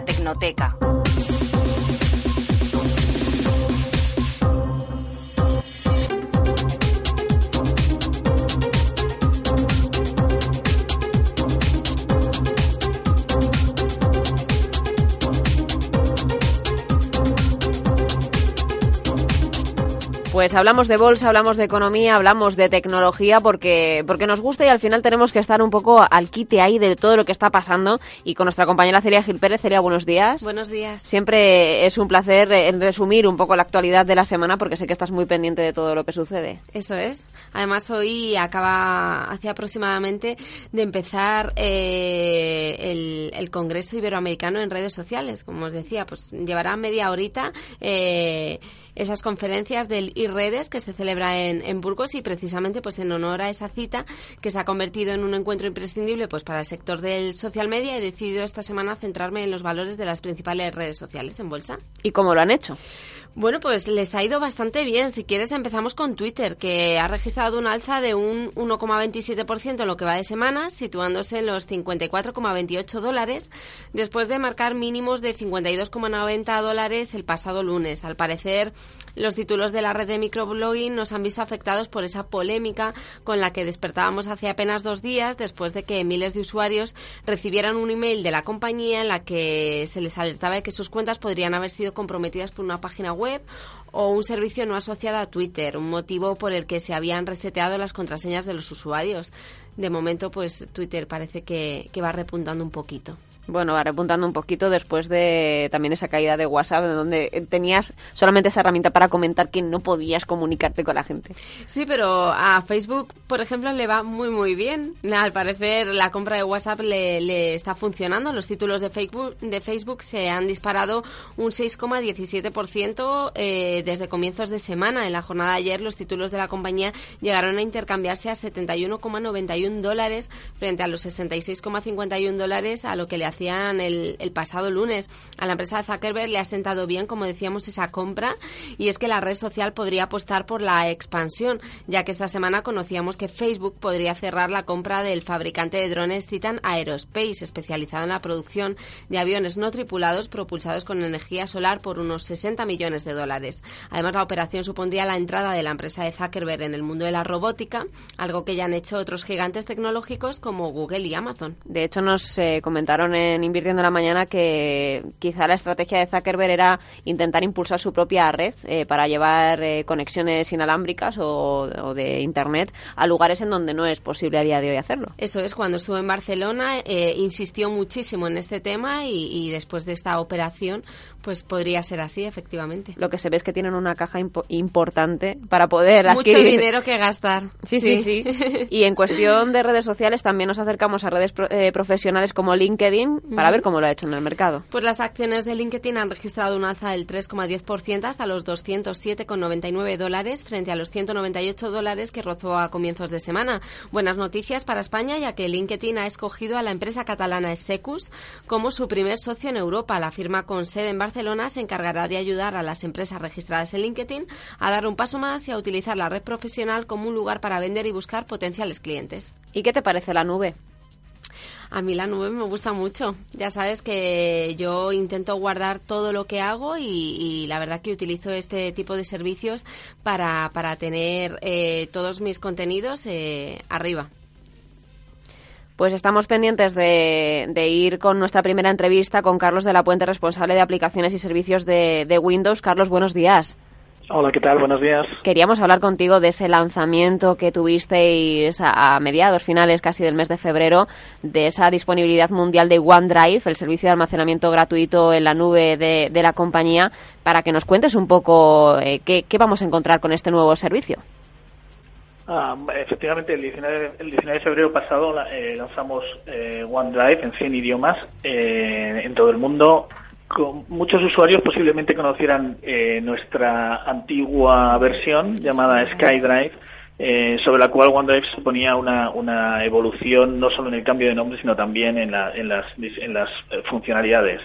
Tecnoteca. Pues hablamos de bolsa, hablamos de economía, hablamos de tecnología porque, porque nos gusta y al final tenemos que estar un poco al quite ahí de todo lo que está pasando. Y con nuestra compañera Celia Gil Pérez. Celia, buenos días. Buenos días. Siempre es un placer eh, resumir un poco la actualidad de la semana porque sé que estás muy pendiente de todo lo que sucede. Eso es. Además, hoy acaba, hace aproximadamente, de empezar eh, el, el, Congreso Iberoamericano en redes sociales. Como os decía, pues llevará media horita. Eh, esas conferencias del IREDES que se celebra en, en, Burgos y precisamente pues en honor a esa cita que se ha convertido en un encuentro imprescindible pues para el sector del social media he decidido esta semana centrarme en los valores de las principales redes sociales en bolsa. ¿Y cómo lo han hecho? Bueno, pues les ha ido bastante bien. Si quieres, empezamos con Twitter, que ha registrado un alza de un 1,27% en lo que va de semana, situándose en los 54,28 dólares, después de marcar mínimos de 52,90 dólares el pasado lunes. Al parecer, los títulos de la red de microblogging nos han visto afectados por esa polémica con la que despertábamos hace apenas dos días, después de que miles de usuarios recibieran un email de la compañía en la que se les alertaba de que sus cuentas podrían haber sido comprometidas por una página web o un servicio no asociado a Twitter, un motivo por el que se habían reseteado las contraseñas de los usuarios. De momento, pues Twitter parece que, que va repuntando un poquito. Bueno, va repuntando un poquito después de también esa caída de WhatsApp, donde tenías solamente esa herramienta para comentar que no podías comunicarte con la gente. Sí, pero a Facebook, por ejemplo, le va muy, muy bien. Al parecer, la compra de WhatsApp le, le está funcionando. Los títulos de Facebook, de Facebook se han disparado un 6,17% eh, desde comienzos de semana. En la jornada de ayer, los títulos de la compañía llegaron a intercambiarse a 71,91 dólares frente a los 66,51 dólares a lo que le hacían el, el, pasado lunes. A la empresa de Zuckerberg le ha sentado bien, como decíamos, esa compra y es que la red social podría apostar por la expansión, ya que esta semana conocíamos que Facebook podría cerrar la compra del fabricante de drones Titan Aerospace, especializado en la producción de aviones no tripulados propulsados con energía solar por unos 60 millones de dólares. Además, la operación supondría la entrada de la empresa de Zuckerberg en el mundo de la robótica, algo que ya han hecho otros gigantes tecnológicos como Google y Amazon. De hecho, nos eh, comentaron en Invirtiendo la Mañana que quizá la estrategia de Zuckerberg era intentar impulsar su propia red eh, para llevar eh, conexiones inalámbricas o, de Internet a lugares en donde no es posible a día de hoy hacerlo. Eso es, cuando estuvo en Barcelona eh, insistió muchísimo en este tema y, después de esta operación pues podría ser así, efectivamente. Lo que se ve es que tienen una caja impo importante para poder adquirir... Mucho dinero que gastar. Sí, sí, sí. sí. y en cuestión de redes sociales también nos acercamos a redes pro profesionales como LinkedIn para ver cómo lo ha hecho en el mercado. Pues las acciones de LinkedIn han registrado un alza del 3,10% hasta los 207,99 dólares frente a los 198 dólares que rozó a comienzos de semana. Buenas noticias para España ya que LinkedIn ha escogido a la empresa catalana Secus como su primer socio en Europa. La firma con sede en Barcelona se encargará de ayudar a las empresas registradas en LinkedIn a dar un paso más y a utilizar la red profesional como un lugar para vender y buscar potenciales clientes. ¿Y qué te parece la nube? A mí la nube me gusta mucho. Ya sabes que yo intento guardar todo lo que hago y, y la verdad que utilizo este tipo de servicios para, para tener eh, todos mis contenidos eh, arriba. Pues estamos pendientes de, de, ir con nuestra primera entrevista con Carlos de la Puente, responsable de aplicaciones y servicios de, de Windows. Carlos, buenos días. Hola, ¿qué tal? Buenos días. Queríamos hablar contigo de ese lanzamiento que tuvisteis a mediados, finales casi del mes de febrero, de esa disponibilidad mundial de OneDrive, el servicio de almacenamiento gratuito en la nube de, de la compañía, para que nos cuentes un poco eh, qué, qué, vamos a encontrar con este nuevo servicio. Ah, efectivamente, el 19, el 19, de febrero pasado eh, lanzamos eh, OneDrive en 100 idiomas eh, en todo el mundo con muchos usuarios posiblemente conocieran eh, nuestra antigua versión llamada SkyDrive, eh, sobre la cual OneDrive suponía una, una, evolución no solo en el cambio de nombre, sino también en, la, en las, en las funcionalidades.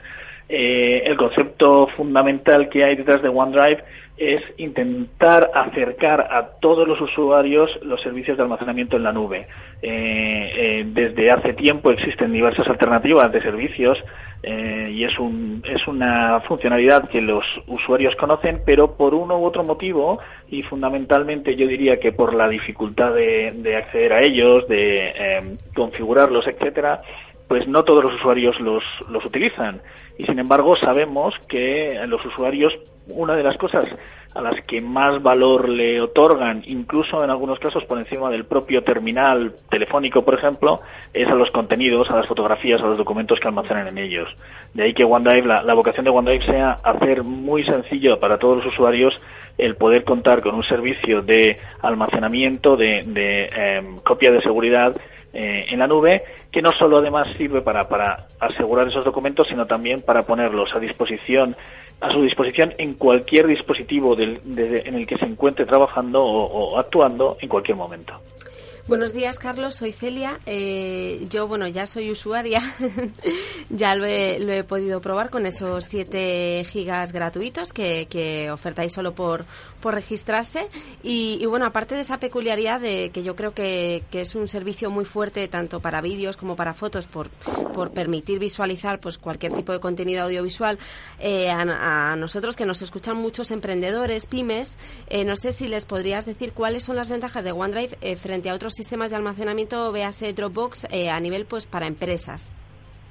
Eh, el concepto fundamental que hay detrás de OneDrive es intentar acercar a todos los usuarios los servicios de almacenamiento en la nube. Eh, desde hace tiempo existen diversas alternativas de servicios y es, un, es una funcionalidad que los usuarios conocen, pero por uno u otro motivo, y fundamentalmente yo diría que por la dificultad de, de acceder a ellos, de configurarlos, etcétera, pues no todos los usuarios los, los utilizan. Y sin embargo sabemos que los usuarios, una de las cosas a las que más valor le otorgan, incluso en algunos casos por encima del propio terminal telefónico, por ejemplo, es a los contenidos, a las fotografías, a los documentos que almacenan en ellos. De ahí que OneDrive, la, la vocación de OneDrive sea hacer muy sencillo para todos los usuarios el poder contar con un servicio de almacenamiento, de, de em, copia de seguridad eh, en la nube, que no solo además sirve para, para asegurar esos documentos, sino también para ponerlos a disposición a su disposición en cualquier dispositivo del, en el que se encuentre trabajando o actuando en cualquier momento. Buenos días, Carlos. Soy Celia. Eh, yo, bueno, ya soy usuaria. ya lo he, lo he, podido probar con esos 7 gigas gratuitos que, ofertáis solo por, por registrarse. Y, bueno, aparte de esa peculiaridad de que yo creo que, que es un servicio muy fuerte tanto para vídeos como para fotos por, por permitir visualizar pues cualquier tipo de contenido audiovisual, eh, a, nosotros que nos escuchan muchos emprendedores, pymes, eh, no sé si les podrías decir cuáles son las ventajas de OneDrive frente a otros sistemas de almacenamiento, véase Dropbox, eh, a nivel pues para empresas,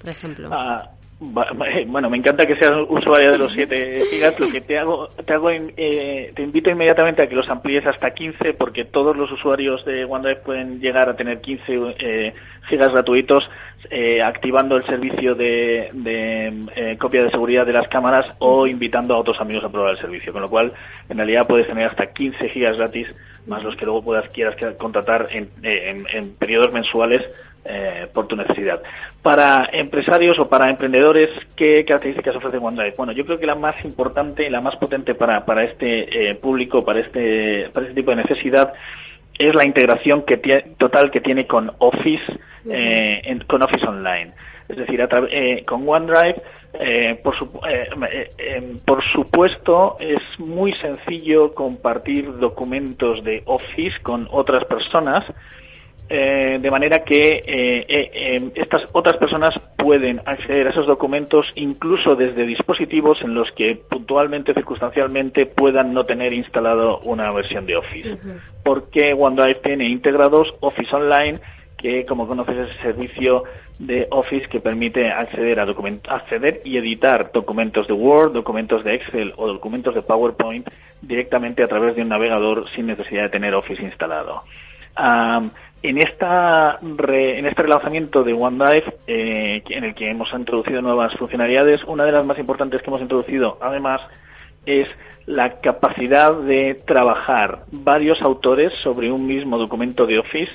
por ejemplo? Ah, eh, bueno, me encanta que seas usuaria de los 7 gigas. Lo que te hago, te hago, eh, te invito inmediatamente a que los amplíes hasta 15, porque todos los usuarios de OneDrive pueden llegar a tener 15 eh, gigas gratuitos eh, activando el servicio de, de copia de seguridad de las cámaras o invitando a otros amigos a probar el servicio. Con lo cual, en realidad puedes tener hasta 15 gigas gratis, más los que luego puedas quieras contratar en, en, en periodos mensuales eh, por tu necesidad. Para empresarios o para emprendedores, ¿qué características ofrece OneDrive? Bueno, yo creo que la más importante y la más potente para, para este eh, público, para este, para este tipo de necesidad, es la integración que total que tiene con Office, eh, con Office Online. Es decir, con OneDrive, por, por supuesto, es muy sencillo compartir documentos de Office con otras personas eh, de manera que eh, eh, estas otras personas pueden acceder a esos documentos incluso desde dispositivos en los que puntualmente, circunstancialmente puedan no tener instalado una versión de Office. Porque OneDrive tiene integrados Office Online, que como conoces es el servicio de Office que permite acceder a acceder y editar documentos de Word, documentos de Excel o documentos de PowerPoint directamente a través de un navegador sin necesidad de tener Office instalado. En, esta en este relanzamiento de OneDrive, eh, en el que hemos introducido nuevas funcionalidades, una de las más importantes que hemos introducido, además, es la capacidad de trabajar varios autores sobre un mismo documento de Office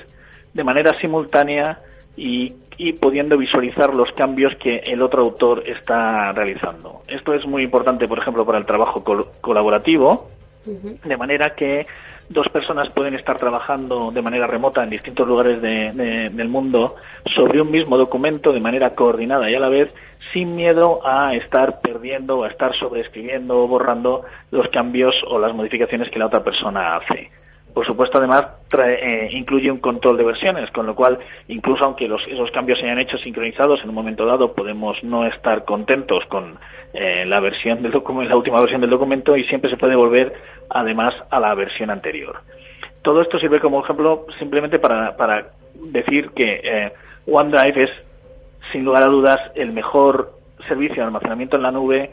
de manera simultánea y, pudiendo visualizar los cambios que el otro autor está realizando. Esto es muy importante, por ejemplo, para el trabajo colaborativo, de manera que dos personas pueden estar trabajando de manera remota en distintos lugares del mundo sobre un mismo documento de manera coordinada y a la vez sin miedo a estar perdiendo o a estar sobreescribiendo o borrando los cambios o las modificaciones que la otra persona hace. Por supuesto, además, eh, incluye un control de versiones, con lo cual, incluso aunque los, esos cambios se hayan hecho sincronizados en un momento dado, podemos no estar contentos con eh, la versión del documento, la última versión del documento, y siempre se puede volver, además, a la versión anterior. Todo esto sirve como ejemplo simplemente para, para decir que eh, OneDrive es, sin lugar a dudas, el mejor servicio de almacenamiento en la nube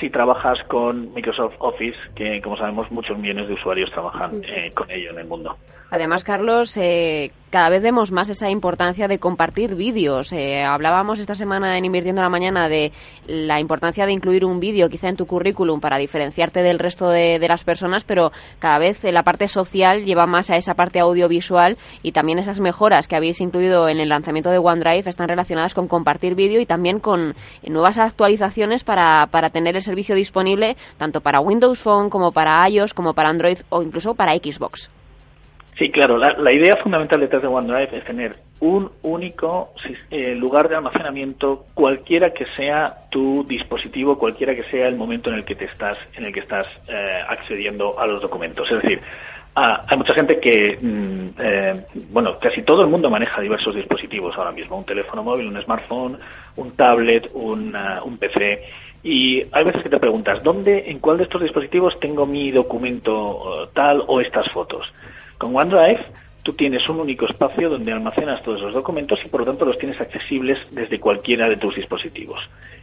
si trabajas con Microsoft Office, que como sabemos muchos millones de usuarios trabajan eh, con ello en el mundo. Además, Carlos, eh, cada vez vemos más esa importancia de compartir vídeos. Eh, hablábamos esta semana en Invirtiendo la Mañana de la importancia de incluir un vídeo quizá en tu currículum para diferenciarte del resto de, las personas, pero cada vez la parte social lleva más a esa parte audiovisual y también esas mejoras que habéis incluido en el lanzamiento de OneDrive están relacionadas con compartir vídeo y también con nuevas actualizaciones para, para tener el servicio disponible tanto para Windows Phone como para iOS, como para Android o incluso para Xbox. Sí, claro. La, idea fundamental detrás de OneDrive es tener un único eh, lugar de almacenamiento, cualquiera que sea tu dispositivo, cualquiera que sea el momento en el que te estás, en el que estás eh, accediendo a los documentos. Es decir, ah, hay mucha gente que, mm, eh, bueno, casi todo el mundo maneja diversos dispositivos ahora mismo, un teléfono móvil, un smartphone, un tablet, un, ah, un PC. Y hay veces que te preguntas, ¿dónde, en cuál de estos dispositivos tengo mi documento tal o estas fotos? Con OneDrive tú tienes un único espacio donde almacenas todos los documentos y por lo tanto los tienes accesibles desde cualquiera de tus dispositivos.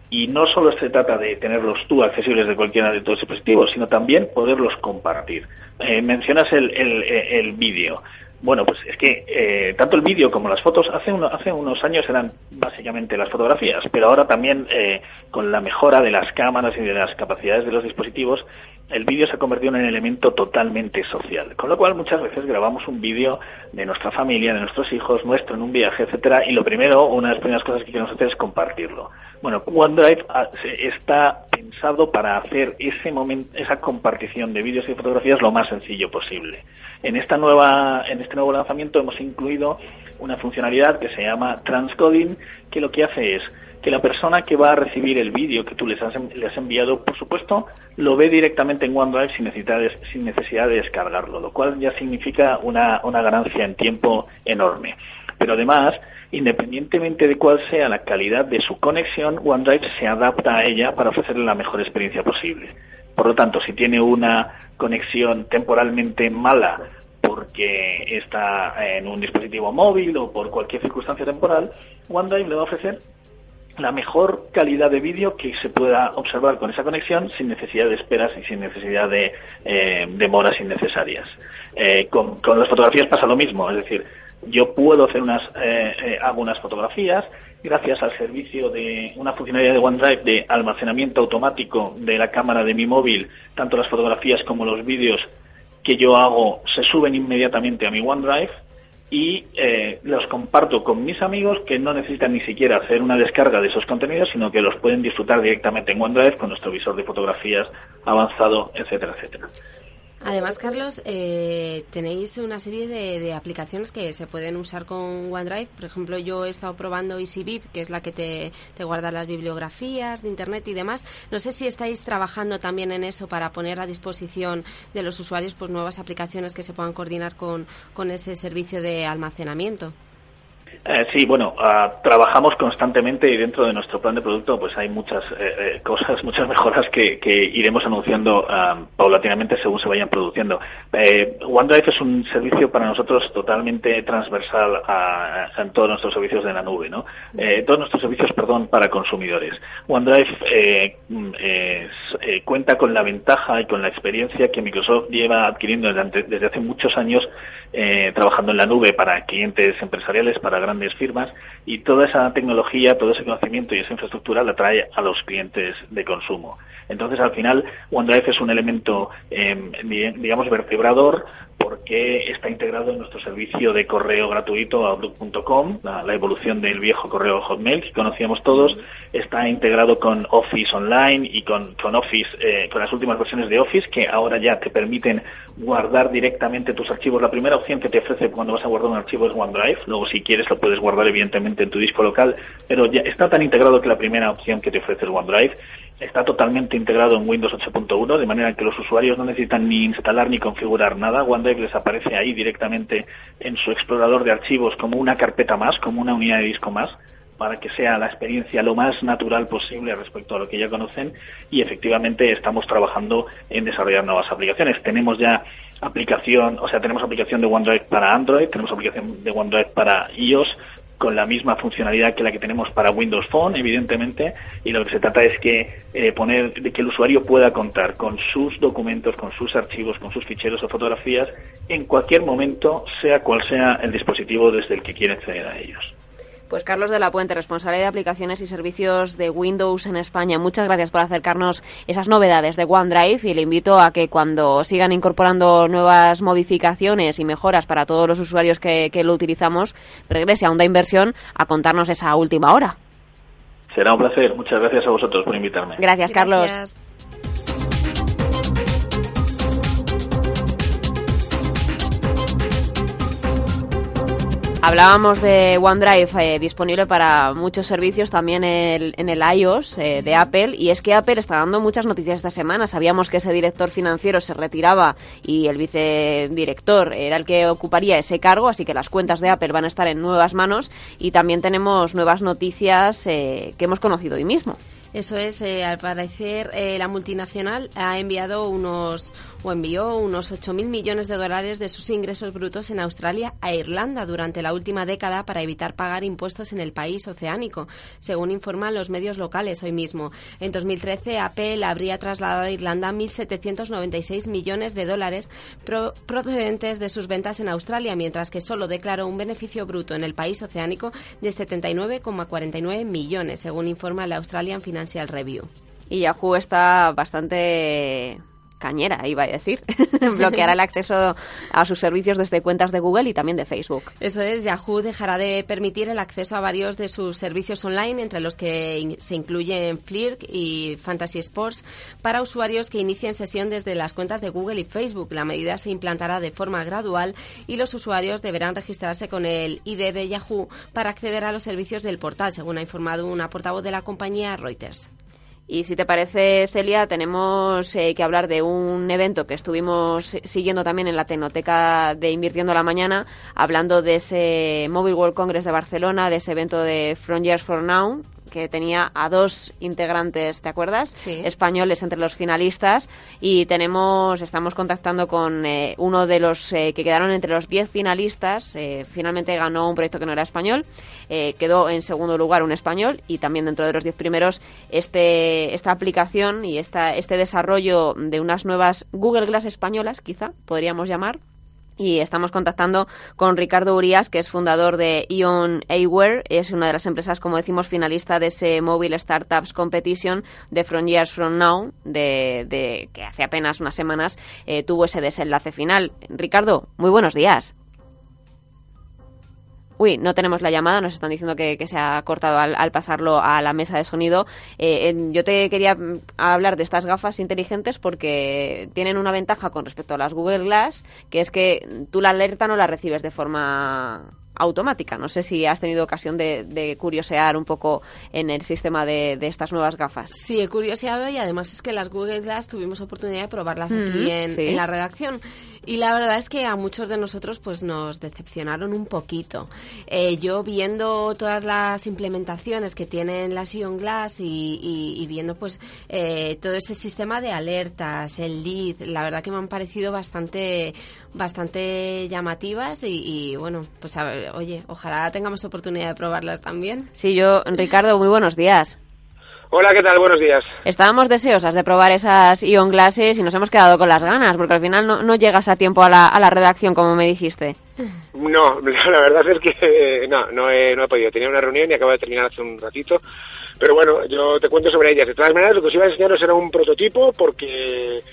Y no solo se trata de tenerlos tú accesibles de cualquiera de tus dispositivos, sino también poderlos compartir. Eh, mencionas el, el, vídeo. Bueno, pues es que eh, tanto el vídeo como las fotos hace, hace unos años eran básicamente las fotografías, pero ahora también eh, con la mejora de las cámaras y de las capacidades de los dispositivos el vídeo se ha convertido en un elemento totalmente social. Con lo cual muchas veces grabamos un vídeo de nuestra familia, de nuestros hijos, nuestro en un viaje, etcétera, y lo primero, una de las primeras cosas que queremos hacer es compartirlo. Bueno, OneDrive ah, está pensado para hacer ese momento, esa compartición de vídeos y fotografías lo más sencillo posible. En esta nueva, en este nuevo lanzamiento hemos incluido una funcionalidad que se llama transcoding, que lo que hace es que la persona que va a recibir el vídeo que tú les has, les has enviado, por supuesto, lo ve directamente en OneDrive sin necesidad, de, sin necesidad de descargarlo, lo cual ya significa una, una ganancia en tiempo enorme. Pero además, independientemente de cuál sea la calidad de su conexión, OneDrive se adapta a ella para ofrecerle la mejor experiencia posible. Por lo tanto, si tiene una conexión temporalmente mala porque está en un dispositivo móvil o por cualquier circunstancia temporal, OneDrive le va a ofrecer la mejor calidad de vídeo que se pueda observar con esa conexión sin necesidad de esperas y sin necesidad de eh, demoras innecesarias. Eh, con, las fotografías pasa lo mismo, es decir, yo puedo hacer unas, eh, hago unas fotografías gracias al servicio de una funcionalidad de OneDrive de almacenamiento automático de la cámara de mi móvil, tanto las fotografías como los vídeos que yo hago se suben inmediatamente a mi OneDrive y eh, los comparto con mis amigos que no necesitan ni siquiera hacer una descarga de esos contenidos, sino que los pueden disfrutar directamente en OneDrive con nuestro visor de fotografías avanzado, etcétera, etcétera. Además, Carlos, eh, tenéis una serie de, aplicaciones que se pueden usar con OneDrive. Por ejemplo, yo he estado probando EasyBib, que es la que te, guarda las bibliografías de Internet y demás. No sé si estáis trabajando también en eso para poner a disposición de los usuarios pues nuevas aplicaciones que se puedan coordinar con, con ese servicio de almacenamiento. Eh, sí, bueno, ah, trabajamos constantemente y dentro de nuestro plan de producto pues hay muchas eh, eh, cosas, muchas mejoras que, iremos anunciando ah, paulatinamente según se vayan produciendo. OneDrive es un servicio para nosotros totalmente transversal a, en todos nuestros servicios de la nube, ¿no? todos nuestros servicios, perdón, para consumidores. OneDrive mm, cuenta con la ventaja y con la experiencia que Microsoft lleva adquiriendo desde hace muchos años eh, trabajando en la nube para clientes empresariales, para grandes firmas, y toda esa tecnología, todo ese conocimiento y esa infraestructura la trae a los clientes de consumo. Entonces, al final, OneDrive es un elemento, eh, digamos, vertebrador porque está integrado en nuestro servicio de correo gratuito Outlook.com, la, evolución del viejo correo Hotmail que conocíamos todos, está integrado con Office Online y con, con Office, eh, con las últimas versiones de Office que ahora ya te permiten guardar directamente tus archivos. La primera opción que te ofrece cuando vas a guardar un archivo es OneDrive, luego si quieres lo puedes guardar evidentemente en tu disco local, pero ya está tan integrado que la primera opción que te ofrece es OneDrive está totalmente integrado en Windows 8.1, de manera que los usuarios no necesitan ni instalar ni configurar nada. OneDrive les aparece ahí directamente en su explorador de archivos como una carpeta más, como una unidad de disco más, para que sea la experiencia lo más natural posible respecto a lo que ya conocen y efectivamente estamos trabajando en desarrollar nuevas aplicaciones. Tenemos ya aplicación, o sea, tenemos aplicación de OneDrive para Android, tenemos aplicación de OneDrive para iOS, con la misma funcionalidad que la que tenemos para Windows Phone, evidentemente, y lo que se trata es que eh, poner que el usuario pueda contar con sus documentos, con sus archivos, con sus ficheros o fotografías en cualquier momento, sea cual sea el dispositivo desde el que quiere acceder a ellos. Pues Carlos de la Puente, responsable de aplicaciones y servicios de Windows en España, muchas gracias por acercarnos esas novedades de OneDrive y le invito a que cuando sigan incorporando nuevas modificaciones y mejoras para todos los usuarios que, lo utilizamos, regrese a Onda Inversión a contarnos esa última hora. Será un placer. Muchas gracias a vosotros por invitarme. Gracias, Carlos. Hablábamos de OneDrive eh, disponible para muchos servicios, también en el iOS eh, de Apple, y es que Apple está dando muchas noticias esta semana. Sabíamos que ese director financiero se retiraba y el vicedirector era el que ocuparía ese cargo, así que las cuentas de Apple van a estar en nuevas manos y también tenemos nuevas noticias eh, que hemos conocido hoy mismo. Eso es, al parecer la multinacional ha enviado unos o envió unos 8.000 millones de dólares de sus ingresos brutos en Australia a Irlanda durante la última década para evitar pagar impuestos en el país oceánico, según informan los medios locales hoy mismo. En 2013, Apple habría trasladado a Irlanda 1.796 millones de dólares procedentes de sus ventas en Australia, mientras que solo declaró un beneficio bruto en el país oceánico de 79,49 millones, según informa la Australian Financial Review. Y Yahoo está bastante cañera, iba a decir. Bloqueará el acceso a sus servicios desde cuentas de Google y también de Facebook. Eso es, Yahoo dejará de permitir el acceso a varios de sus servicios online, entre los que se incluyen Flirt y Fantasy Sports, para usuarios que inicien sesión desde las cuentas de Google y Facebook. La medida se implantará de forma gradual y los usuarios deberán registrarse con el ID de Yahoo para acceder a los servicios del portal, según ha informado una portavoz de la compañía Reuters. Y si te parece, Celia, tenemos eh, que hablar de un evento que estuvimos siguiendo también en la Tecnoteca de Invirtiendo la Mañana, hablando de ese Mobile World Congress de Barcelona, de ese evento de From Years for Now, que tenía a dos integrantes, ¿te acuerdas? Españoles entre los finalistas y tenemos, estamos contactando con eh, uno de los eh, que quedaron entre los diez finalistas. Eh, finalmente ganó un proyecto que no era español, quedó en segundo lugar un español y también dentro de los diez primeros este esta aplicación y esta, este desarrollo de unas nuevas Google Glass españolas, quizá podríamos llamar y estamos contactando con Ricardo Urias, que es fundador de Ion Aware. Es una de las empresas, como decimos, finalista de ese Mobile Startups Competition de From Years From Now, de, que hace apenas unas semanas eh, tuvo ese desenlace final. Ricardo, muy buenos días. Uy, no tenemos la llamada, nos están diciendo que, se ha cortado al, pasarlo a la mesa de sonido. Eh, yo te quería mm, hablar de estas gafas inteligentes porque tienen una ventaja con respecto a las Google Glass, que es que tú la alerta no la recibes de forma automática. No sé si has tenido ocasión de, curiosear un poco en el sistema de, estas nuevas gafas. Sí, he curioseado y además es que las Google Glass tuvimos oportunidad de probarlas aquí en, la redacción. Y la verdad es que a muchos de nosotros pues nos decepcionaron un poquito. Eh, yo viendo todas las implementaciones que tienen las Ion Glass y, viendo pues eh, todo ese sistema de alertas, el lead, la verdad que me han parecido bastante bastante llamativas y, bueno, pues oye, ojalá tengamos oportunidad de probarlas también. Sí, yo, Ricardo, muy buenos días. Hola, ¿qué tal? Buenos días. Estábamos deseosas de probar esas Ion Glasses y nos hemos quedado con las ganas, porque al final no, llegas a tiempo a la, a la redacción, como me dijiste. No, la verdad es que no, no he, no he podido. Tenía una reunión y acabo de terminar hace un ratito. Pero bueno, yo te cuento sobre ellas. De todas maneras, lo que os iba a enseñaros era un prototipo porque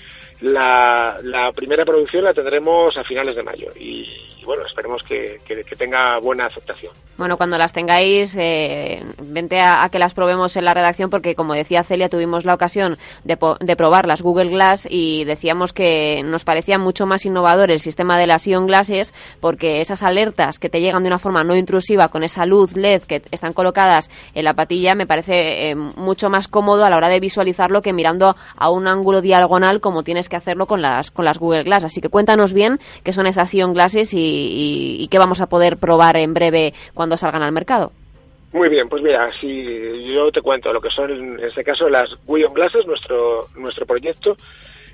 la, primera producción la tendremos a finales de mayo y, bueno, esperemos que, que, tenga buena aceptación. Bueno, cuando las tengáis, eh, vente a, que las probemos en la redacción porque, como decía Celia, tuvimos la ocasión de, de, probar las Google Glass y decíamos que nos parecía mucho más innovador el sistema de las Ion Glasses porque esas alertas que te llegan de una forma no intrusiva con esa luz LED que están colocadas en la patilla me parece eh, mucho más cómodo a la hora de visualizarlo que mirando a un ángulo diagonal como tienes que hacerlo con las, con las Google Glass. Así que cuéntanos bien qué son esas Ion Glasses y, qué vamos a poder probar en breve cuando salgan al mercado. Muy bien, pues mira, si yo te cuento lo que son en este caso las Ion Glasses, nuestro, nuestro proyecto.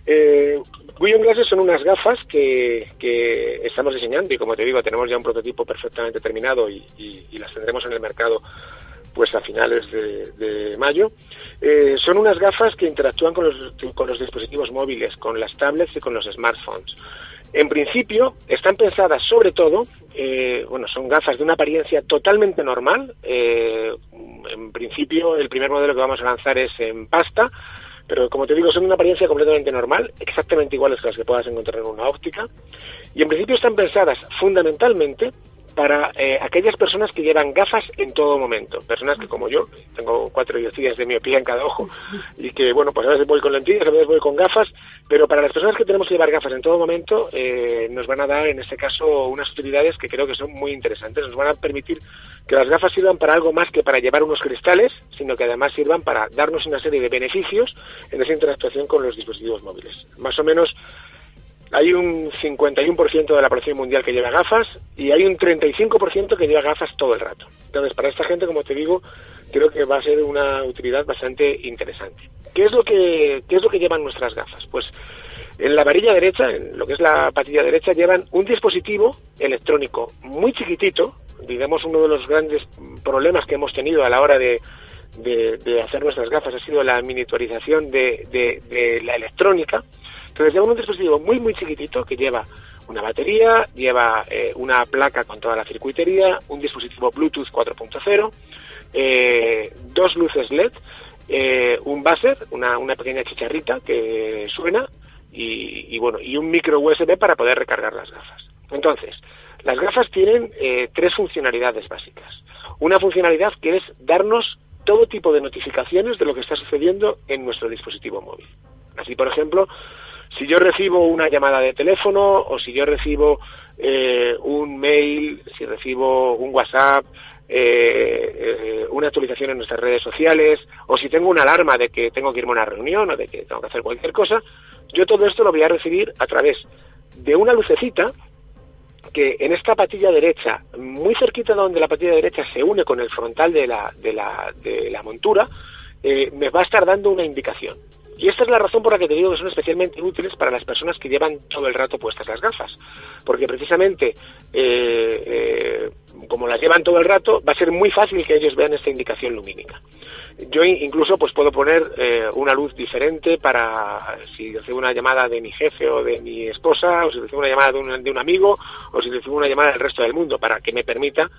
Eh, Glasses son unas gafas que, que, estamos diseñando y como te digo, tenemos ya un prototipo perfectamente terminado y las tendremos en el mercado pues a finales de, mayo. Eh, son unas gafas que interactúan con los, con los dispositivos móviles, con las tablets y con los smartphones. En principio, están pensadas sobre todo, eh, bueno, son gafas de una apariencia totalmente normal. Eh, en principio, el primer modelo que vamos a lanzar es en pasta, pero como te digo, son una apariencia completamente normal, exactamente iguales que las que puedas encontrar en una óptica. Y en principio están pensadas fundamentalmente para eh, aquellas personas que llevan gafas en todo momento. Personas que, como yo, tengo cuatro dioptrías de miopía en cada ojo y que, bueno, pues a veces voy con lentillas, a veces voy con gafas, pero para las personas que tenemos que llevar gafas en todo momento, eh, nos van a dar, en este caso, unas utilidades que creo que son muy interesantes. Nos van a permitir que las gafas sirvan para algo más que para llevar unos cristales, sino que además sirvan para darnos una serie de beneficios en esa interactuación con los dispositivos móviles. Más o menos hay un 51% de la población mundial que lleva gafas y hay un 35% que lleva gafas todo el rato. Entonces, para esta gente, como te digo, creo que va a ser una utilidad bastante interesante. ¿Qué es lo que, qué es lo que llevan nuestras gafas? Pues en la varilla derecha, en lo que es la patilla derecha, llevan un dispositivo electrónico muy chiquitito, digamos uno de los grandes problemas que hemos tenido a la hora de, de, hacer nuestras gafas ha sido la miniaturización de, de la electrónica, entonces lleva un dispositivo muy, muy chiquitito que lleva una batería, lleva eh, una placa con toda la circuitería, un dispositivo Bluetooth 4.0, eh, dos luces LED, eh, un buzzer, una, una pequeña chicharrita que suena y, y, bueno y un micro USB para poder recargar las gafas. Entonces, las gafas tienen tres funcionalidades básicas. Una funcionalidad que es darnos todo tipo de notificaciones de lo que está sucediendo en nuestro dispositivo móvil. Así, por ejemplo, si yo recibo una llamada de teléfono o si yo recibo eh, un mail, si recibo un WhatsApp, eh, eh, una actualización en nuestras redes sociales o si tengo una alarma de que tengo que irme a una reunión o de que tengo que hacer cualquier cosa, yo todo esto lo voy a recibir a través de una lucecita que en esta patilla derecha, muy cerquita de donde la patilla derecha se une con el frontal de la, de la, de la montura, me va a estar dando una indicación. Y esta es la razón por la que te digo que son especialmente útiles para las personas que llevan todo el rato puestas las gafas. Porque precisamente, eh, eh, como las llevan todo el rato, va a ser muy fácil que ellos vean esta indicación lumínica. Yo incluso pues puedo poner eh, una luz diferente para si recibo una llamada de mi jefe o de mi esposa, o si recibo una llamada de un, de un amigo, o si recibo una llamada del resto del mundo, para que me permita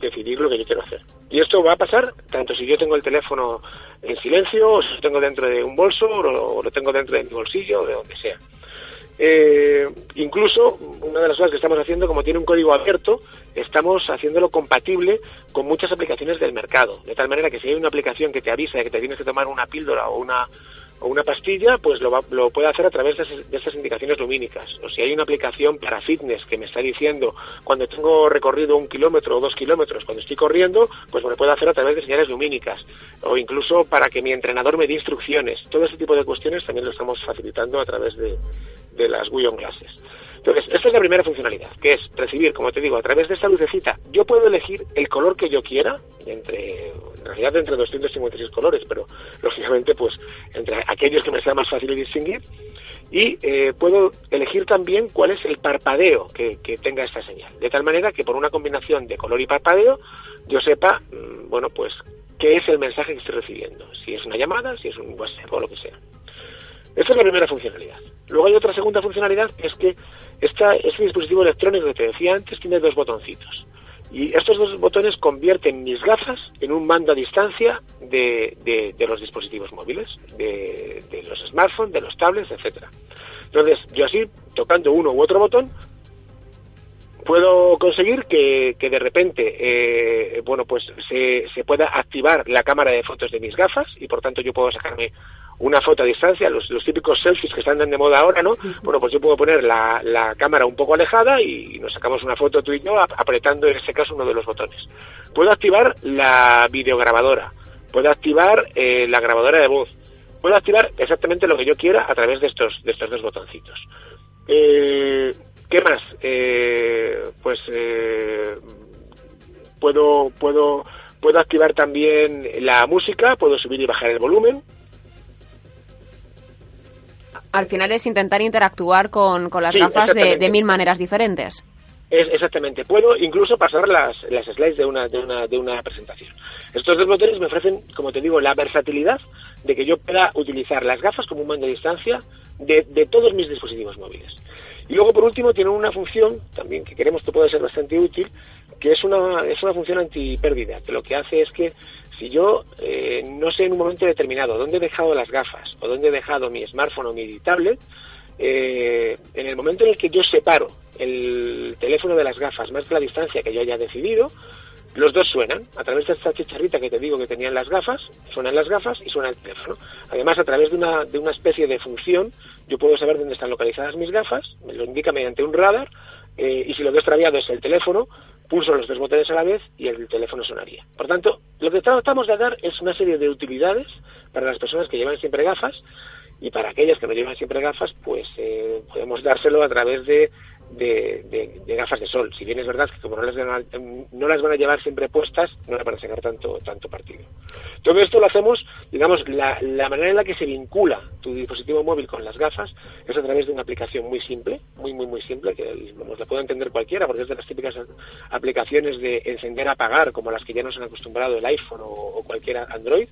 decidir lo que yo quiero hacer. Y esto va a pasar tanto si yo tengo el teléfono en silencio, o si lo tengo dentro de un bolso, o lo tengo dentro de mi bolsillo, o de donde sea. Eh, incluso, una de las cosas que estamos haciendo, como tiene un código abierto, estamos haciéndolo compatible con muchas aplicaciones del mercado. De tal manera que si hay una aplicación que te avisa de que te tienes que tomar una píldora o una o una pastilla, pues lo, lo puede hacer a través de, estas indicaciones lumínicas. O si hay una aplicación para fitness que me está diciendo cuando tengo recorrido un kilómetro o dos kilómetros, cuando estoy corriendo, pues me lo puede hacer a través de señales lumínicas. O incluso para que mi entrenador me dé instrucciones. Todo ese tipo de cuestiones también lo estamos facilitando a través de, de las Guion Glasses. Entonces, esta es la primera funcionalidad, que es recibir, como te digo, a través de esta lucecita, yo puedo elegir el color que yo quiera, entre, en realidad entre 256 colores, pero lógicamente pues entre aquellos que me sea más fácil distinguir, y eh, puedo elegir también cuál es el parpadeo que, tenga esta señal, de tal manera que por una combinación de color y parpadeo yo sepa, mm, bueno, pues qué es el mensaje que estoy recibiendo, si es una llamada, si es un WhatsApp o lo que sea. Esta es la primera funcionalidad. Luego hay otra segunda funcionalidad, que es que esta, este dispositivo electrónico que te decía antes tiene dos botoncitos. Y estos dos botones convierten mis gafas en un mando a distancia de, de, los dispositivos móviles, de, de, los smartphones, de los tablets, etcétera. Entonces, yo así, tocando uno u otro botón, puedo conseguir que, que de repente, eh, bueno, pues se, se pueda activar la cámara de fotos de mis gafas y por tanto yo puedo sacarme una foto a distancia, los, los típicos selfies que están de moda ahora, ¿no? Bueno, pues yo puedo poner la, la cámara un poco alejada y nos sacamos una foto tú y yo apretando en este caso uno de los botones. Puedo activar la videograbadora, puedo activar eh, la grabadora de voz, puedo activar exactamente lo que yo quiera a través de estos, de estos dos botoncitos. Eh, ¿Qué más? Eh, pues eh, puedo, puedo, puedo activar también la música, puedo subir y bajar el volumen, al final es intentar interactuar con, con las gafas de, mil maneras diferentes. Es, exactamente. Puedo incluso pasar las, las slides de una, de, una, de una presentación. Estos dos botones me ofrecen, como te digo, la versatilidad de que yo pueda utilizar las gafas como un mando de distancia de, de todos mis dispositivos móviles. Y luego, por último, tienen una función también que queremos que pueda ser bastante útil, que es una, es una función antipérdida, que lo que hace es que si yo eh, no sé en un momento determinado dónde he dejado las gafas o dónde he dejado mi smartphone o mi tablet, eh, en el momento en el que yo separo el teléfono de las gafas más que la distancia que yo haya decidido, los dos suenan. A través de esta chicharrita que te digo que tenían las gafas, suenan las gafas y suena el teléfono. Además, a través de una, de una especie de función, yo puedo saber dónde están localizadas mis gafas, me lo indica mediante un radar, eh, y si lo que he extraviado es el teléfono, pulso los dos botones a la vez y el teléfono sonaría. Por tanto, lo que tratamos de dar es una serie de utilidades para las personas que llevan siempre gafas y para aquellas que no llevan siempre gafas, pues eh, podemos dárselo a través de de, gafas de sol. Si bien es verdad que como no las, van a, las van a llevar siempre puestas, no le van a sacar tanto, tanto partido. Todo esto lo hacemos, digamos, la, la manera en la que se vincula tu dispositivo móvil con las gafas es a través de una aplicación muy simple, muy, muy, muy simple, que vamos, la puede entender cualquiera, porque es de las típicas aplicaciones de encender, apagar, como las que ya nos han acostumbrado el iPhone o cualquier Android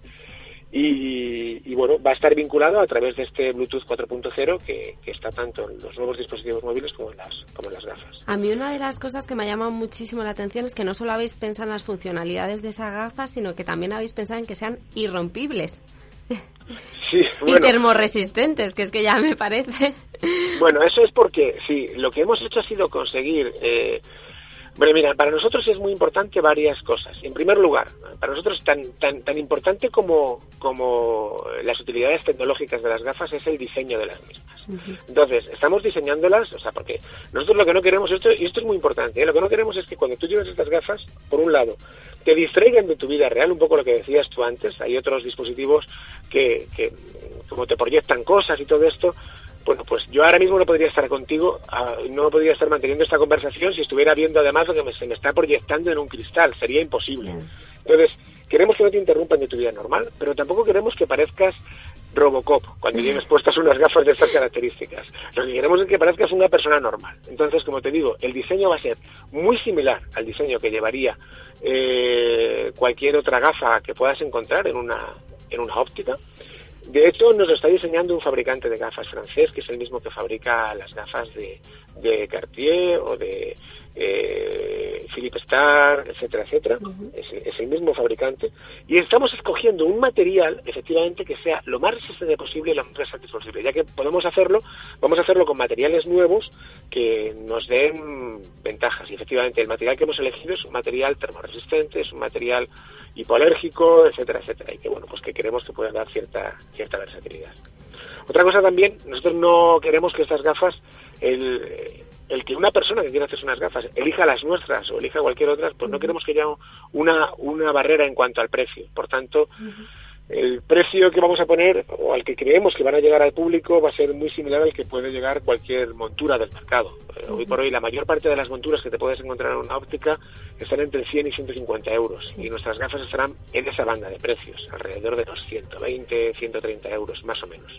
y, bueno, va a estar vinculado a través de este Bluetooth 4.0 que, está tanto en los nuevos dispositivos móviles como en, las, como en las gafas. A mí una de las cosas que me ha llamado muchísimo la atención es que no solo habéis pensado en las funcionalidades de esas gafas, sino que también habéis pensado en que sean irrompibles. Sí, y termorresistentes, que es que ya me parece. Bueno, eso es porque, sí, lo que hemos hecho ha sido conseguir eh, bueno, mira, para nosotros es muy importante varias cosas. En primer lugar, para nosotros tan, tan, tan importante como, como las utilidades tecnológicas de las gafas es el diseño de las mismas. Entonces, estamos diseñándolas, o sea, porque nosotros lo que no queremos, esto, y esto es muy importante, ¿eh? lo que no queremos es que cuando tú lleves estas gafas, por un lado, te distraigan de tu vida real, un poco lo que decías tú antes, hay otros dispositivos que, que como te proyectan cosas y todo esto, bueno, pues yo ahora mismo no podría estar contigo, ah, no podría estar manteniendo esta conversación si estuviera viendo además lo que se me está proyectando en un cristal, sería imposible. Entonces, queremos que no te interrumpan de tu vida normal, pero tampoco queremos que parezcas Robocop cuando tienes puestas unas gafas de estas características. Lo que queremos es que parezcas una persona normal. Entonces, como te digo, el diseño va a ser muy similar al diseño que llevaría eh, cualquier otra gafa que puedas encontrar en una, en una óptica. De hecho, nos lo está diseñando un fabricante de gafas francés, que es el mismo que fabrica las gafas de, Cartier o de eh, Philippe Starr, etcétera, etcétera. es, el mismo fabricante. Y estamos escogiendo un material, efectivamente, que sea lo más resistente posible y lo más versátil posible. Ya que podemos hacerlo, vamos a hacerlo con materiales nuevos que nos den ventajas. Y efectivamente, el material que hemos elegido es un material termoresistente, es un material hipoalérgico, etcétera, etcétera. Y que, bueno, pues que queremos que pueda dar cierta, cierta versatilidad. Otra cosa también, nosotros no queremos que estas gafas, el, el que una persona que quiera hacerse unas gafas elija las nuestras o elija cualquier otra, pues no queremos que haya una, una barrera en cuanto al precio. Por tanto, el precio que vamos a poner o al que creemos que van a llegar al público va a ser muy similar al que puede llegar cualquier montura del mercado. Eh, hoy por hoy la mayor parte de las monturas que te puedes encontrar en una óptica están entre 100 y 150 euros y nuestras gafas estarán en esa banda de precios, alrededor de los 120, 130 euros más o menos.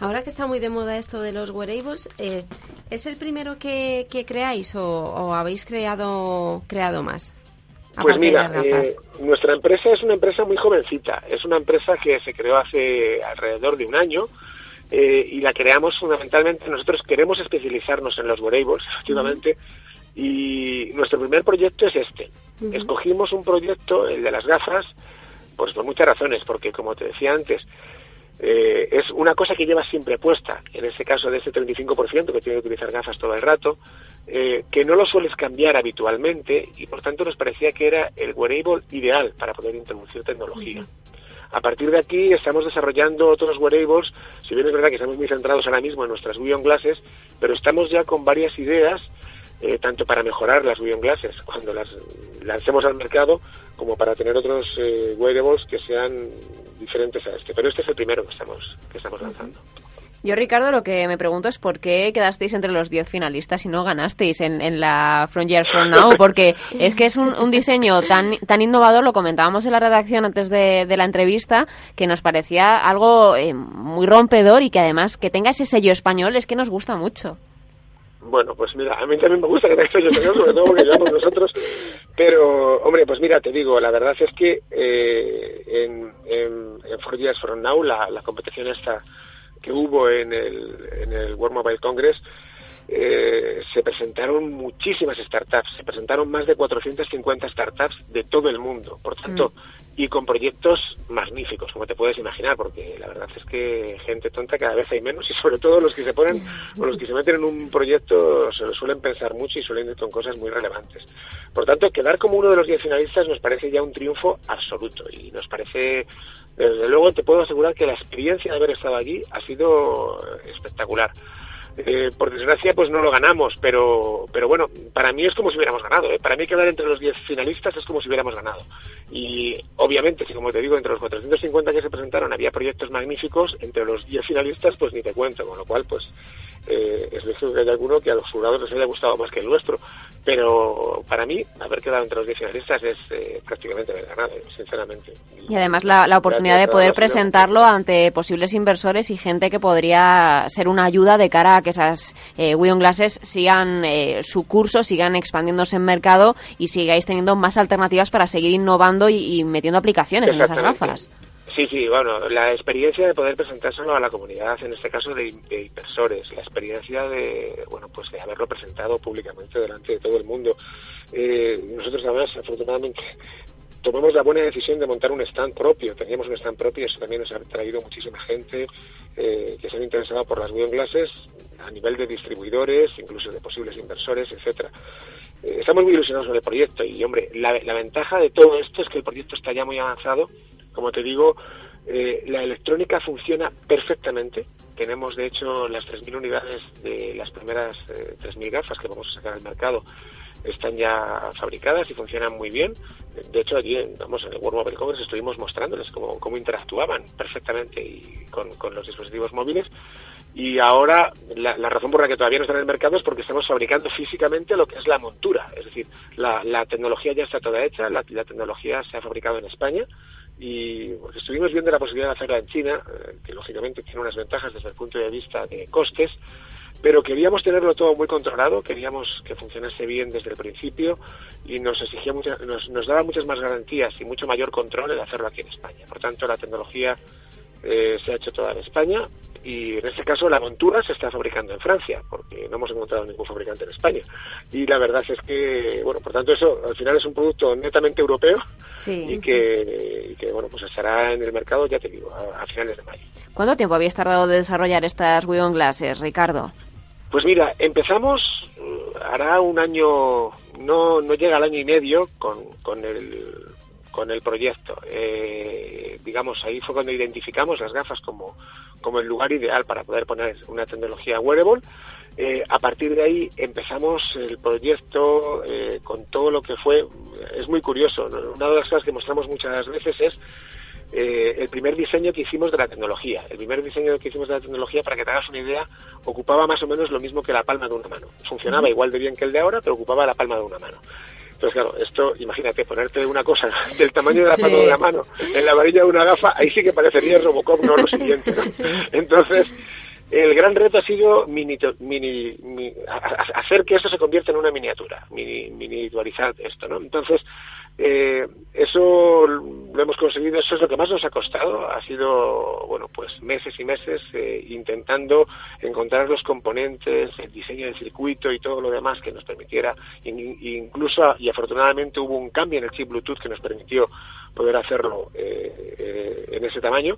Ahora que está muy de moda esto de los wearables, eh, ¿es el primero que, creáis o, habéis creado, creado más? Pues mira, eh, nuestra empresa es una empresa muy jovencita. Es una empresa que se creó hace alrededor de un año eh, y la creamos fundamentalmente. Nosotros queremos especializarnos en los wearables, efectivamente, y nuestro primer proyecto es este. Escogimos un proyecto, el de las gafas, pues por muchas razones, porque como te decía antes, eh, es una cosa que llevas siempre puesta, en este caso de ese 35% que tiene que utilizar gafas todo el rato, eh, que no lo sueles cambiar habitualmente y por tanto nos parecía que era el wearable ideal para poder introducir tecnología. A partir de aquí estamos desarrollando otros wearables, si bien es verdad que estamos muy centrados ahora mismo en nuestras Vision Glasses, pero estamos ya con varias ideas, eh, tanto para mejorar las Vision Glasses cuando las lancemos al mercado, como para tener otros wearables que sean diferentes a este, pero este es el primero que estamos, que estamos lanzando. Yo, Ricardo, lo que me pregunto es por qué quedasteis entre los 10 finalistas y no ganasteis en, en la Years From Now, porque es que es un, diseño tan, tan innovador, lo comentábamos en la redacción antes de, la entrevista, que nos parecía algo eh, muy rompedor y que además que tenga ese sello español es que nos gusta mucho. Bueno, pues mira, a mí también me gusta que sello español, sobre todo porque llevamos nosotros pero, hombre, pues mira, te digo, la verdad es que eh, en, en, en Four Years From Now, la, la competición esta que hubo en el, en el World Mobile Congress, eh, se presentaron muchísimas startups, se presentaron más de 450 startups de todo el mundo. Por tanto, mm. Y con proyectos magníficos, como te puedes imaginar, porque la verdad es que gente tonta cada vez hay menos y sobre todo los que se ponen o los que se meten en un proyecto se lo suelen pensar mucho y suelen ir con cosas muy relevantes. Por tanto, quedar como uno de los diez finalistas nos parece ya un triunfo absoluto y nos parece, desde luego te puedo asegurar que la experiencia de haber estado allí ha sido espectacular. Eh, por desgracia, pues no lo ganamos, pero, pero bueno, para mí es como si hubiéramos ganado. ¿eh? Para mí quedar entre los 10 finalistas es como si hubiéramos ganado. Y obviamente, si como te digo, entre los 450 que se presentaron había proyectos magníficos, entre los 10 finalistas, pues ni te cuento, con lo cual, pues eh, es lógico que hay alguno que a los jurados les haya gustado más que el nuestro. Pero para mí, haber quedado entre los 10 finalistas es eh, prácticamente haber ganado, sinceramente. Y además la, la oportunidad de poder presentarlo ante posibles inversores y gente que podría ser una ayuda de cara a que esas eh, Glasses sigan eh, su curso, sigan expandiéndose en mercado y sigáis teniendo más alternativas para seguir innovando y, y metiendo aplicaciones en esas gafas. Sí, sí, bueno, la experiencia de poder presentárselo a la comunidad, en este caso de, inversores, la experiencia de, bueno, pues de haberlo presentado públicamente delante de todo el mundo. Eh, nosotros además, afortunadamente, tomamos la buena decisión de montar un stand propio. Teníamos un stand propio y eso también nos ha traído muchísima gente eh, que se han interesado por las Wheel Glasses a nivel de distribuidores, incluso de posibles inversores, etcétera. Eh, estamos muy ilusionados con el proyecto y, hombre, la ventaja de todo esto es que el proyecto está ya muy avanzado como te digo, eh, la electrónica funciona perfectamente. Tenemos, de hecho, las 3.000 unidades de las primeras eh, 3.000 gafas que vamos a sacar al mercado. Están ya fabricadas y funcionan muy bien. De hecho, allí vamos, en el World Mobile Congress estuvimos mostrándoles cómo, cómo interactuaban perfectamente y con, con los dispositivos móviles y ahora la, razón por la que todavía no están en el mercado es porque estamos fabricando físicamente lo que es la montura, es decir, la, la tecnología ya está toda hecha, la, la, tecnología se ha fabricado en España y porque estuvimos viendo la posibilidad de hacerla en China, eh, que lógicamente tiene unas ventajas desde el punto de vista de costes, pero queríamos tenerlo todo muy controlado, queríamos que funcionase bien desde el principio y nos exigía nos, nos daba muchas más garantías y mucho mayor control el hacerlo aquí en España. Por tanto, la tecnología eh, se ha hecho toda en España y en este caso la montura se está fabricando en Francia porque no hemos encontrado ningún fabricante en España. Y la verdad es que bueno por tanto eso al final es un producto netamente europeo y, que, bueno pues estará en el mercado ya te digo a, finales de mayo. ¿Cuánto tiempo habías tardado de desarrollar estas Wion Glasses Ricardo? Pues mira empezamos uh, hará un año no no llega al año y medio con, con el con el proyecto. Eh, digamos, ahí fue cuando identificamos las gafas como, como el lugar ideal para poder poner una tecnología wearable. Eh, a partir de ahí empezamos el proyecto eh, con todo lo que fue. Es muy curioso. Una de las cosas que mostramos muchas veces es el primer diseño que hicimos de la tecnología. El primer diseño que hicimos de la tecnología, para que te hagas una idea, ocupaba más o menos lo mismo que la palma de una mano. Funcionaba igual de bien que el de ahora, pero ocupaba la palma de una mano. Entonces, claro, esto, imagínate, ponerte una cosa del tamaño de la palma de la mano en la varilla de una gafa, ahí sí que parecería Robocop, no lo siguiente. Entonces, el gran reto ha sido mini, mini, hacer que esto se convierta en una miniatura, mini, miniaturizar esto, ¿no? Entonces, eh, eso lo hemos conseguido, eso es lo que más nos ha costado, ha sido, bueno, pues meses y meses eh, intentando encontrar los componentes, el diseño del circuito y todo lo demás que nos permitiera, incluso, y afortunadamente hubo un cambio en el chip Bluetooth que nos permitió poder hacerlo eh, eh, en ese tamaño,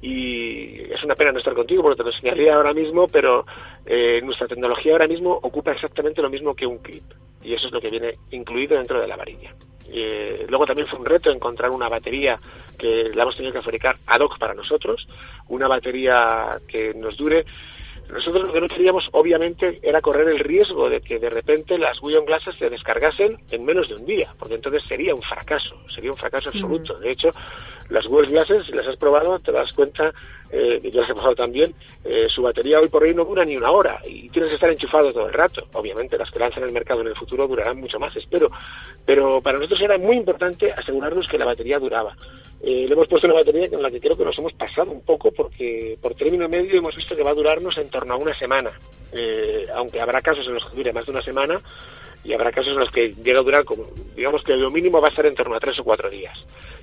y es una pena no estar contigo porque te lo enseñaría ahora mismo, pero eh, nuestra tecnología ahora mismo ocupa exactamente lo mismo que un clip y eso es lo que viene incluido dentro de la varilla. Eh, luego también fue un reto encontrar una batería que la hemos tenido que fabricar ad hoc para nosotros, una batería que nos dure nosotros lo que no queríamos, obviamente, era correr el riesgo de que de repente las Guion Glasses se descargasen en menos de un día, porque entonces sería un fracaso, sería un fracaso absoluto. De hecho, las Google Glasses, si las has probado, te das cuenta, eh, yo las he probado también, eh, su batería hoy por hoy no dura ni una hora y tienes que estar enchufado todo el rato. Obviamente, las que lanzan el mercado en el futuro durarán mucho más, espero. Pero para nosotros era muy importante asegurarnos que la batería duraba. Eh, le hemos puesto una batería con la que creo que nos hemos pasado un poco porque por término medio hemos visto que va a durarnos en torno a una semana. Eh, aunque habrá casos en los que dure más de una semana y habrá casos en los que llega a durar como, digamos que lo mínimo va a estar en torno a tres o cuatro días.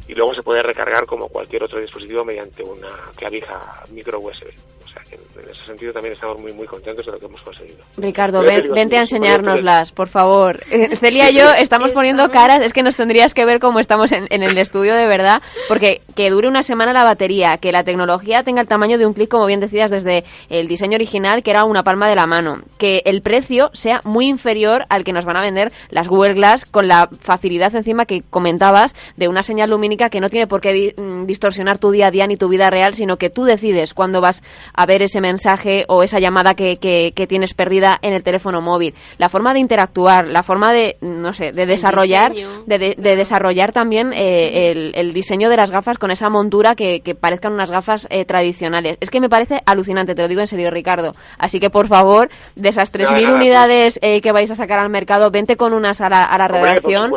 Y luego se puede recargar como cualquier otro dispositivo mediante una clavija micro USB. O sea, que en ese sentido también estamos muy, muy contentos de lo que hemos conseguido. Ricardo, vente a enseñárnoslas, por favor. Eh, Celia y yo estamos poniendo caras, es que nos tendrías que ver cómo estamos en, en, el estudio de verdad, porque que dure una semana la batería, que la tecnología tenga el tamaño de un clic, como bien decías, desde el diseño original, que era una palma de la mano, que el precio sea muy inferior al que nos van a vender las Google Glass con la facilidad encima que comentabas de una señal lumínica que no tiene por qué mm, distorsionar tu día a día ni tu vida real, sino que tú decides cuándo vas a ver ese mensaje o esa llamada que, que, tienes perdida en el teléfono móvil. La forma de interactuar, la forma de, no sé, de desarrollar, de, desarrollar también eh, el, diseño de las gafas con esa montura que, parezcan unas gafas eh, tradicionales. Es que me parece alucinante, te lo digo en serio, Ricardo. Así que, por favor, de esas 3.000 unidades eh, que vais a sacar al mercado, vente con unas a la, a la redacción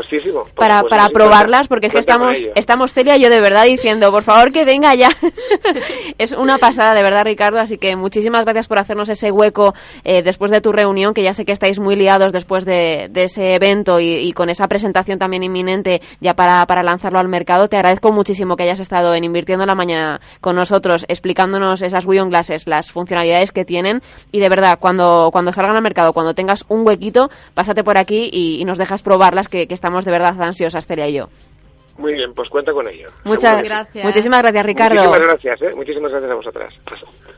para, para probarlas, porque es que estamos, estamos Celia y yo de verdad diciendo, por favor, que venga ya. es una pasada, de verdad, Ricardo. Así que muchísimas gracias por hacernos ese hueco eh, después de tu reunión, que ya sé que estáis muy liados después de, ese evento y, con esa presentación también inminente ya para, para lanzarlo al mercado. Te agradezco muchísimo que hayas estado en Invirtiendo la Mañana con nosotros, explicándonos esas Wion Glasses, las funcionalidades que tienen. Y de verdad, cuando, cuando salgan al mercado, cuando tengas un huequito, pásate por aquí y, nos dejas probarlas, que, que estamos de verdad ansiosas, Celia y yo. Muy bien, pues cuenta con ello. Muchas gracias. Muchísimas gracias, Ricardo. Muchísimas gracias, ¿eh? Muchísimas gracias a vosotras.